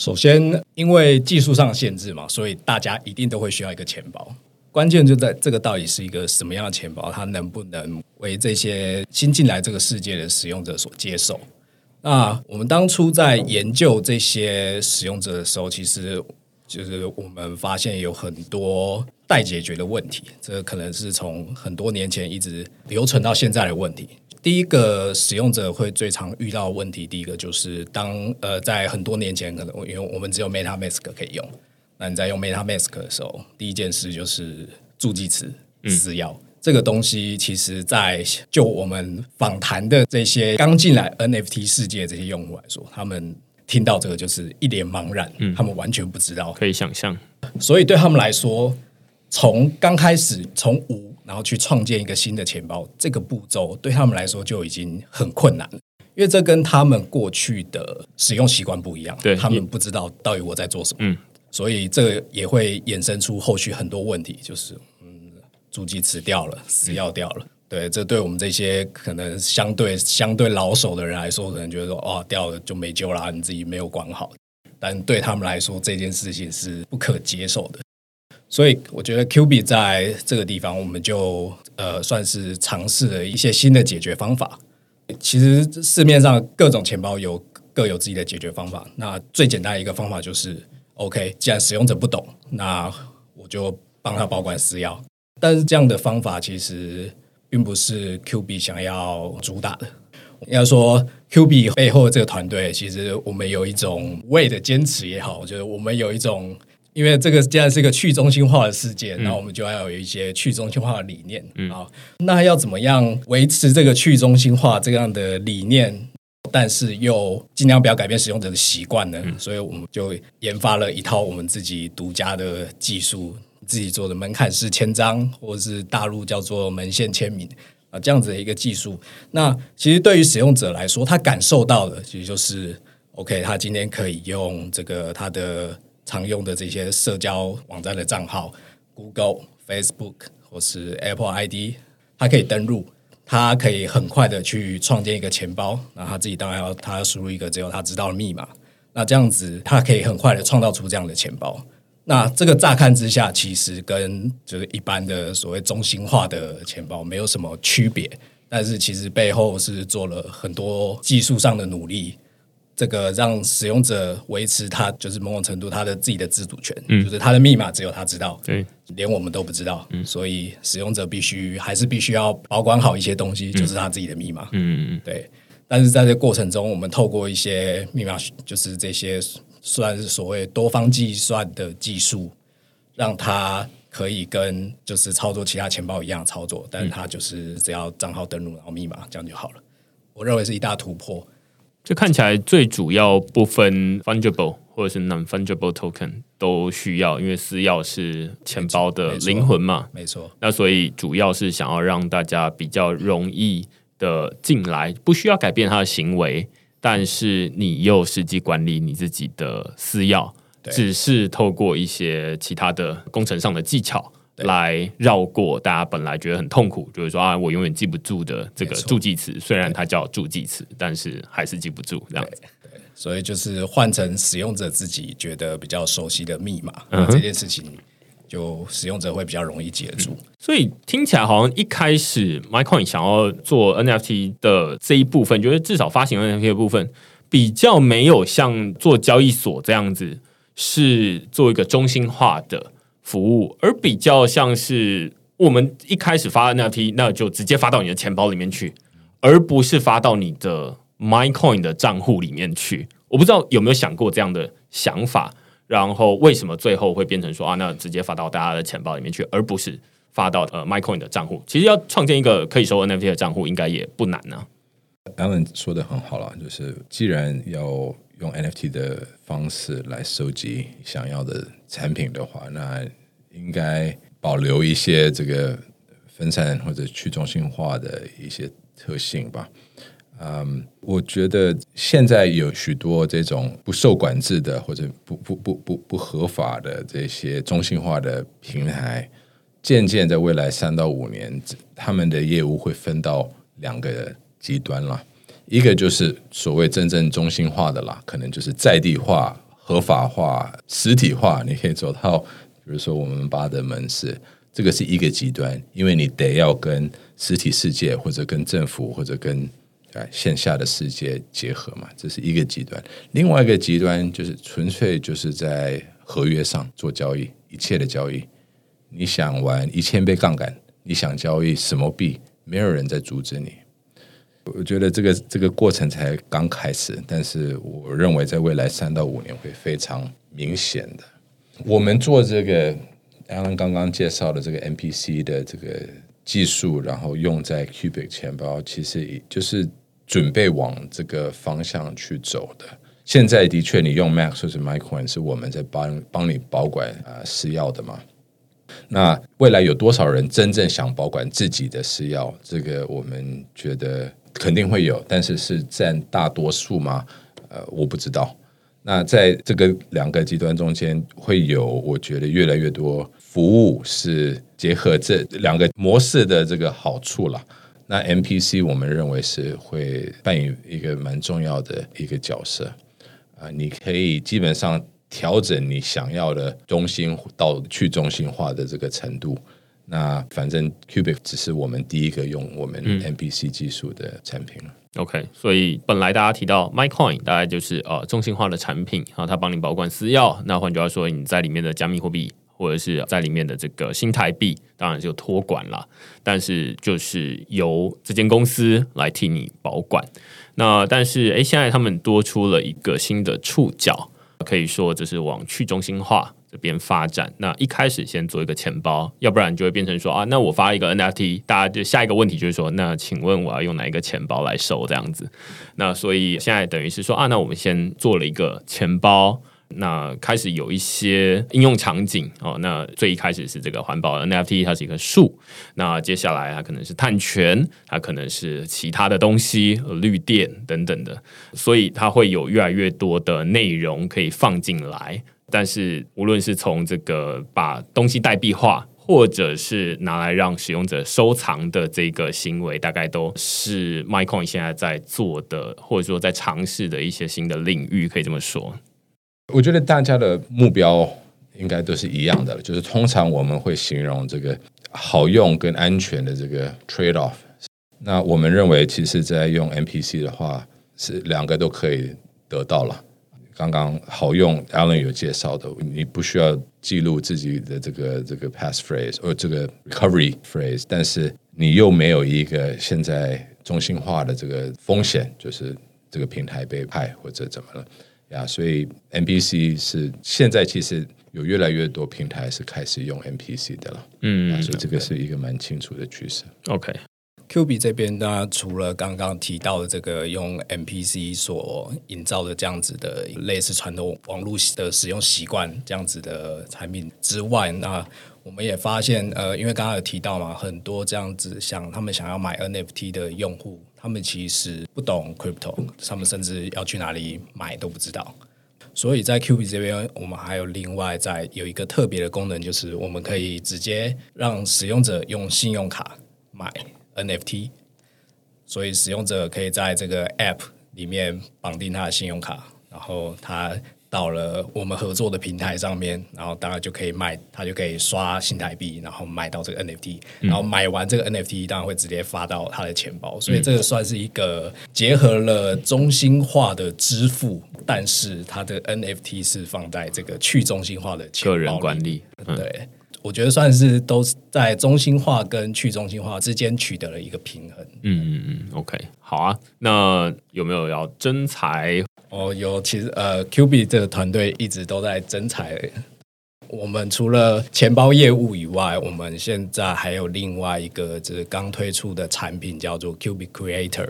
首先，因为技术上限制嘛，所以大家一定都会需要一个钱包。关键就在这个到底是一个什么样的钱包，它能不能为这些新进来这个世界的使用者所接受？那我们当初在研究这些使用者的时候，其实就是我们发现有很多待解决的问题，这可能是从很多年前一直留存到现在的问题。第一个使用者会最常遇到问题，第一个就是当呃在很多年前，可能因为我们只有 MetaMask 可以用，那你在用 MetaMask 的时候，第一件事就是助记词私钥。这个东西其实，在就我们访谈的这些刚进来 NFT 世界这些用户来说，他们听到这个就是一脸茫然，嗯他们完全不知道，可以想象。所以对他们来说，从刚开始从无。然后去创建一个新的钱包，这个步骤对他们来说就已经很困难了，因为这跟他们过去的使用习惯不一样，对他们不知道到底我在做什么，嗯，所以这个也会衍生出后续很多问题，就是嗯，主机词掉了，死钥掉了，对，这对我们这些可能相对相对老手的人来说，可能觉得说哦，掉了就没救啦，你自己没有管好，但对他们来说，这件事情是不可接受的。所以我觉得 Q B 在这个地方，我们就呃算是尝试了一些新的解决方法。其实市面上各种钱包有各有自己的解决方法。那最简单一个方法就是，OK，既然使用者不懂，那我就帮他保管私钥。但是这样的方法其实并不是 Q B 想要主打的。应该说 Q B 背后的这个团队，其实我们有一种为的坚持也好，我觉得我们有一种，因为这个既然是一个去中心化的世界，那我们就要有一些去中心化的理念啊。那要怎么样维持这个去中心化这样的理念，但是又尽量不要改变使用者的习惯呢？所以我们就研发了一套我们自己独家的技术，自己做的门槛式签章，或者是大陆叫做门线签名。啊，这样子的一个技术，那其实对于使用者来说，他感受到的其实就是，OK，他今天可以用这个他的常用的这些社交网站的账号，Google、Facebook 或是 Apple ID，他可以登录，他可以很快的去创建一个钱包，那他自己当然要他要输入一个只有他知道的密码，那这样子他可以很快的创造出这样的钱包。那这个乍看之下，其实跟就是一般的所谓中心化的钱包没有什么区别，但是其实背后是做了很多技术上的努力，这个让使用者维持他就是某种程度他的自己的自主权，就是他的密码只有他知道，对，连我们都不知道，所以使用者必须还是必须要保管好一些东西，就是他自己的密码，嗯对。但是在这过程中，我们透过一些密码，就是这些。算是所谓多方计算的技术，让他可以跟就是操作其他钱包一样操作，但是它就是只要账号登录然后密码这样就好了。我认为是一大突破。就看起来最主要部分 fungible 或者是 non fungible token 都需要，因为私钥是钱包的灵魂嘛，没错。那所以主要是想要让大家比较容易的进来，不需要改变他的行为。但是你又实际管理你自己的私钥，只是透过一些其他的工程上的技巧来绕过大家本来觉得很痛苦，就是说啊，我永远记不住的这个助记词，虽然它叫助记词，但是还是记不住这样子。所以就是换成使用者自己觉得比较熟悉的密码这件事情。就使用者会比较容易记住，所以听起来好像一开始 MyCoin 想要做 NFT 的这一部分，就是至少发行 NFT 的部分比较没有像做交易所这样子是做一个中心化的服务，而比较像是我们一开始发 NFT，那就直接发到你的钱包里面去，而不是发到你的 MyCoin 的账户里面去。我不知道有没有想过这样的想法。然后为什么最后会变成说啊，那直接发到大家的钱包里面去，而不是发到呃 MyCoin 的账户？其实要创建一个可以收 NFT 的账户，应该也不难呢。Alan 说的很好了，就是既然要用 NFT 的方式来收集想要的产品的话，那应该保留一些这个分散或者去中心化的一些特性吧。嗯，我觉得现在有许多这种不受管制的或者不不不不不合法的这些中心化的平台，渐渐在未来三到五年，他们的业务会分到两个极端了。一个就是所谓真正中心化的啦，可能就是在地化、合法化、实体化，你可以走到，比如说我们八的门市，这个是一个极端，因为你得要跟实体世界或者跟政府或者跟哎，线下的世界结合嘛，这是一个极端。另外一个极端就是纯粹就是在合约上做交易，一切的交易，你想玩一千倍杠杆，你想交易什么币，没有人在阻止你。我觉得这个这个过程才刚开始，但是我认为在未来三到五年会非常明显的。我们做这个，Alan 刚刚介绍的这个 NPC 的这个技术，然后用在 Cubic 钱包，其实就是。准备往这个方向去走的。现在的确，你用 Max 或者 MyCoin 是我们在帮帮你保管啊私钥的嘛？那未来有多少人真正想保管自己的私钥？这个我们觉得肯定会有，但是是占大多数吗？呃，我不知道。那在这个两个极端中间，会有我觉得越来越多服务是结合这两个模式的这个好处了。那 MPC 我们认为是会扮演一个蛮重要的一个角色啊，你可以基本上调整你想要的中心到去中心化的这个程度。那反正 Cubic 只是我们第一个用我们 MPC 技术的产品了。OK，所以本来大家提到 MyCoin 大概就是呃中心化的产品啊，它帮你保管私钥。那换句话说，你在里面的加密货币。或者是在里面的这个新台币，当然就托管了。但是就是由这间公司来替你保管。那但是诶，现在他们多出了一个新的触角，可以说这是往去中心化。这边发展，那一开始先做一个钱包，要不然就会变成说啊，那我发一个 NFT，大家就下一个问题就是说，那请问我要用哪一个钱包来收这样子？那所以现在等于是说啊，那我们先做了一个钱包，那开始有一些应用场景哦。那最一开始是这个环保 NFT，它是一棵树，那接下来它可能是碳权，它可能是其他的东西，绿电等等的，所以它会有越来越多的内容可以放进来。但是，无论是从这个把东西代币化，或者是拿来让使用者收藏的这个行为，大概都是 MyCoin 现在在做的，或者说在尝试的一些新的领域，可以这么说。我觉得大家的目标应该都是一样的，就是通常我们会形容这个好用跟安全的这个 trade off。那我们认为，其实，在用 NPC 的话，是两个都可以得到了。刚刚好用，Alan 有介绍的，你不需要记录自己的这个这个 passphrase 或这个 recovery phrase，但是你又没有一个现在中心化的这个风险，就是这个平台被害或者怎么了呀？所以 NPC 是现在其实有越来越多平台是开始用 NPC 的了，嗯，所以这个是一个蛮清楚的趋势。OK。Q B 这边呢，除了刚刚提到的这个用 M P C 所营造的这样子的类似传统网络的使用习惯这样子的产品之外，那我们也发现，呃，因为刚刚有提到嘛，很多这样子像他们想要买 N F T 的用户，他们其实不懂 Crypto，他们甚至要去哪里买都不知道。所以在 Q B 这边，我们还有另外在有一个特别的功能，就是我们可以直接让使用者用信用卡买。NFT，所以使用者可以在这个 App 里面绑定他的信用卡，然后他到了我们合作的平台上面，然后当然就可以卖，他就可以刷新台币，然后买到这个 NFT，然后买完这个 NFT，当然会直接发到他的钱包，所以这个算是一个结合了中心化的支付，但是它的 NFT 是放在这个去中心化的个人管理，对。我觉得算是都在中心化跟去中心化之间取得了一个平衡。嗯嗯嗯，OK，好啊。那有没有要增财？哦，有。其实呃，Q B 这个团队一直都在增财。我们除了钱包业务以外，我们现在还有另外一个就是刚推出的产品，叫做 Q B Creator。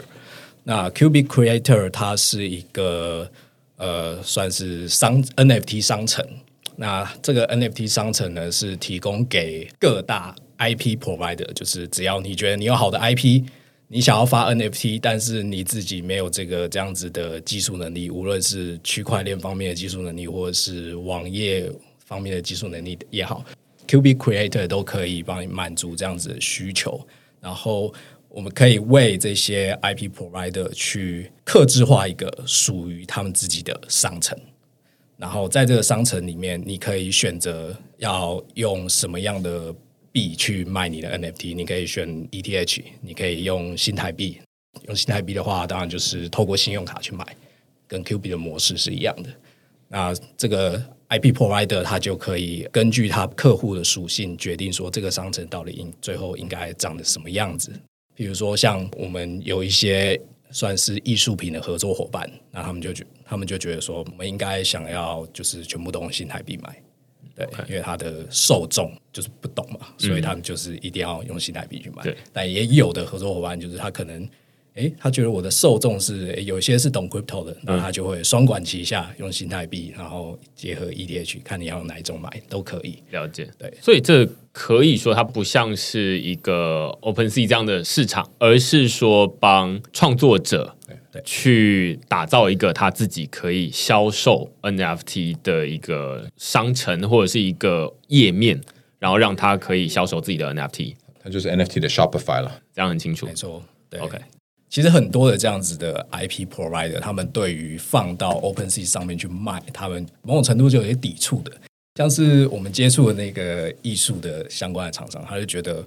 那 Q B Creator 它是一个呃，算是商 N F T 商城。那这个 NFT 商城呢，是提供给各大 IP provider，就是只要你觉得你有好的 IP，你想要发 NFT，但是你自己没有这个这样子的技术能力，无论是区块链方面的技术能力，或者是网页方面的技术能力也好，QB Creator 都可以帮你满足这样子的需求。然后我们可以为这些 IP provider 去克制化一个属于他们自己的商城。然后在这个商城里面，你可以选择要用什么样的币去卖你的 NFT。你可以选 ETH，你可以用新台币。用新台币的话，当然就是透过信用卡去买，跟 Q 币的模式是一样的。那这个 IP provider 它就可以根据他客户的属性决定说，这个商城到底应最后应该长得什么样子。比如说，像我们有一些。算是艺术品的合作伙伴，那他们就觉，他们就觉得说，我们应该想要就是全部都用新台币买，对，因为他的受众就是不懂嘛，所以他们就是一定要用新台币去买。但也有的合作伙伴就是他可能。哎，他觉得我的受众是有些是懂 crypto 的，那他就会双管齐下，用新台币，然后结合 ETH，看你要用哪一种买都可以。了解，对，所以这可以说它不像是一个 Open Sea 这样的市场，而是说帮创作者去打造一个他自己可以销售 NFT 的一个商城或者是一个页面，然后让他可以销售自己的 NFT。它就是 NFT 的 Shopify 了，这样很清楚。没错，对，OK。其实很多的这样子的 IP provider，他们对于放到 OpenSea 上面去卖，他们某种程度就有些抵触的。像是我们接触的那个艺术的相关的厂商，他就觉得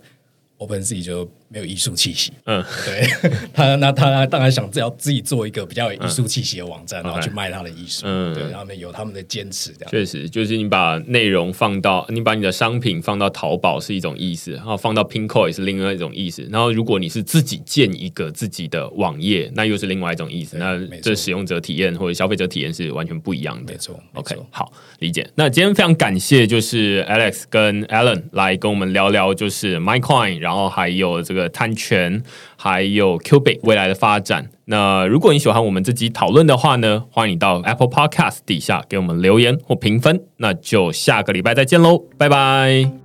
OpenSea 就没有艺术气息。嗯，对他，那他当然想要自己做一个比较有艺术气息的网站，然后去卖他的艺术。嗯对，他们有他们的坚持，这样。确实，就是你把内容放到，你把你的商品放到淘宝是一种意思，然后放到 Pinko 也是另外一种意思。然后如果你是自己建一个自己的网页，那又是另外一种意思。那这使用者体验或者消费者体验是完全不一样的。没错 OK，错好，理解。那今天非常感谢，就是 Alex 跟 Alan 来跟我们聊聊，就是 MyCoin，然后还有这个碳权，还有 Cubic 未来的发展。那如果你喜欢我们这集讨论的话呢，欢迎你到 Apple Podcast 底下给我们留言或评分。那就下个礼拜再见喽，拜拜。